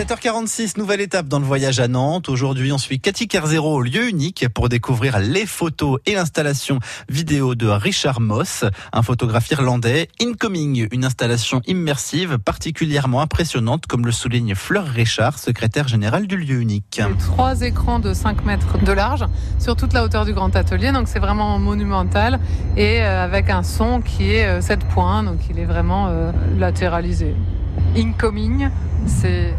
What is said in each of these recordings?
7h46, nouvelle étape dans le voyage à Nantes. Aujourd'hui, on suit Cathy Kerzero au lieu unique pour découvrir les photos et l'installation vidéo de Richard Moss, un photographe irlandais. Incoming, une installation immersive particulièrement impressionnante, comme le souligne Fleur Richard, secrétaire générale du lieu unique. Trois écrans de 5 mètres de large sur toute la hauteur du grand atelier, donc c'est vraiment monumental et euh, avec un son qui est 7 euh, points, donc il est vraiment euh, latéralisé. Incoming, c'est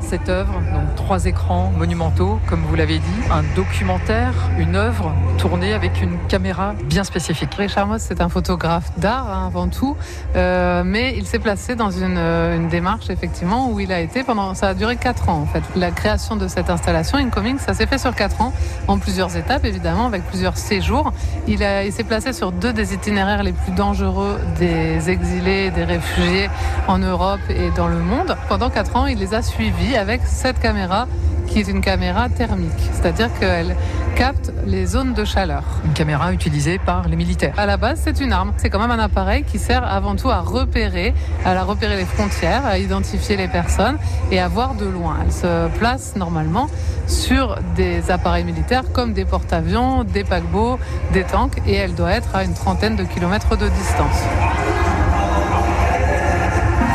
cette œuvre, donc trois écrans monumentaux, comme vous l'avez dit, un documentaire, une œuvre tournée avec une caméra bien spécifique. Richard Moss, c'est un photographe d'art hein, avant tout, euh, mais il s'est placé dans une, euh, une, démarche effectivement où il a été pendant, ça a duré quatre ans en fait. La création de cette installation Incoming, ça s'est fait sur quatre ans, en plusieurs étapes évidemment, avec plusieurs séjours. Il, il s'est placé sur deux des itinéraires les plus dangereux des exilés, des réfugiés en Europe et dans le monde. Pendant quatre ans, il les a suivis avec cette caméra qui est une caméra thermique, c'est-à-dire qu'elle capte les zones de chaleur. Une caméra utilisée par les militaires. À la base, c'est une arme. C'est quand même un appareil qui sert avant tout à repérer, à repérer les frontières, à identifier les personnes et à voir de loin. Elle se place normalement sur des appareils militaires comme des porte-avions, des paquebots, des tanks et elle doit être à une trentaine de kilomètres de distance.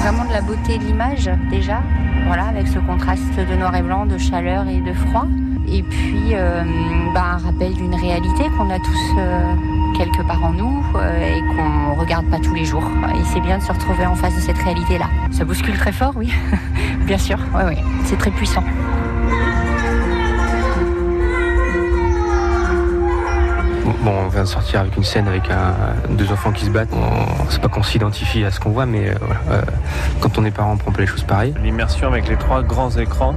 Vraiment de la beauté de l'image déjà, voilà, avec ce contraste de noir et blanc, de chaleur et de froid. Et puis euh, bah, un rappel d'une réalité qu'on a tous euh, quelque part en nous euh, et qu'on regarde pas tous les jours. Et c'est bien de se retrouver en face de cette réalité-là. Ça bouscule très fort, oui, bien sûr. Oui, oui, c'est très puissant. Bon, on vient de sortir avec une scène avec deux enfants qui se battent. C'est pas qu'on s'identifie à ce qu'on voit, mais euh, euh, quand on est parent, on prend pas les choses pareilles. L'immersion avec les trois grands écrans,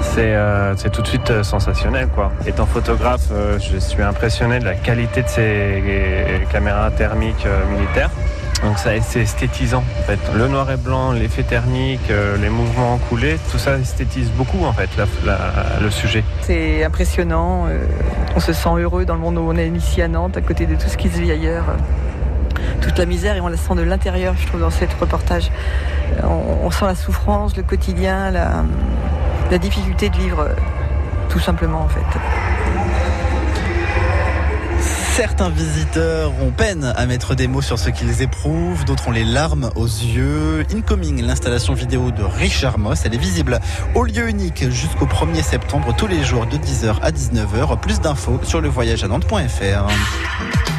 c'est euh, tout de suite sensationnel. Quoi. Étant photographe, je suis impressionné de la qualité de ces caméras thermiques militaires. Donc ça c'est esthétisant en fait. Le noir et blanc, l'effet thermique, euh, les mouvements coulés, tout ça esthétise beaucoup en fait le sujet. C'est impressionnant, euh, on se sent heureux dans le monde où on est ici à Nantes, à côté de tout ce qui se vit ailleurs. Toute la misère et on la sent de l'intérieur, je trouve, dans cet reportage. On, sent la souffrance, le quotidien, la, la difficulté de vivre, tout simplement en fait. Certains visiteurs ont peine à mettre des mots sur ce qu'ils éprouvent, d'autres ont les larmes aux yeux. Incoming, l'installation vidéo de Richard Moss, elle est visible au lieu unique jusqu'au 1er septembre, tous les jours de 10h à 19h. Plus d'infos sur le voyage à Nantes.fr.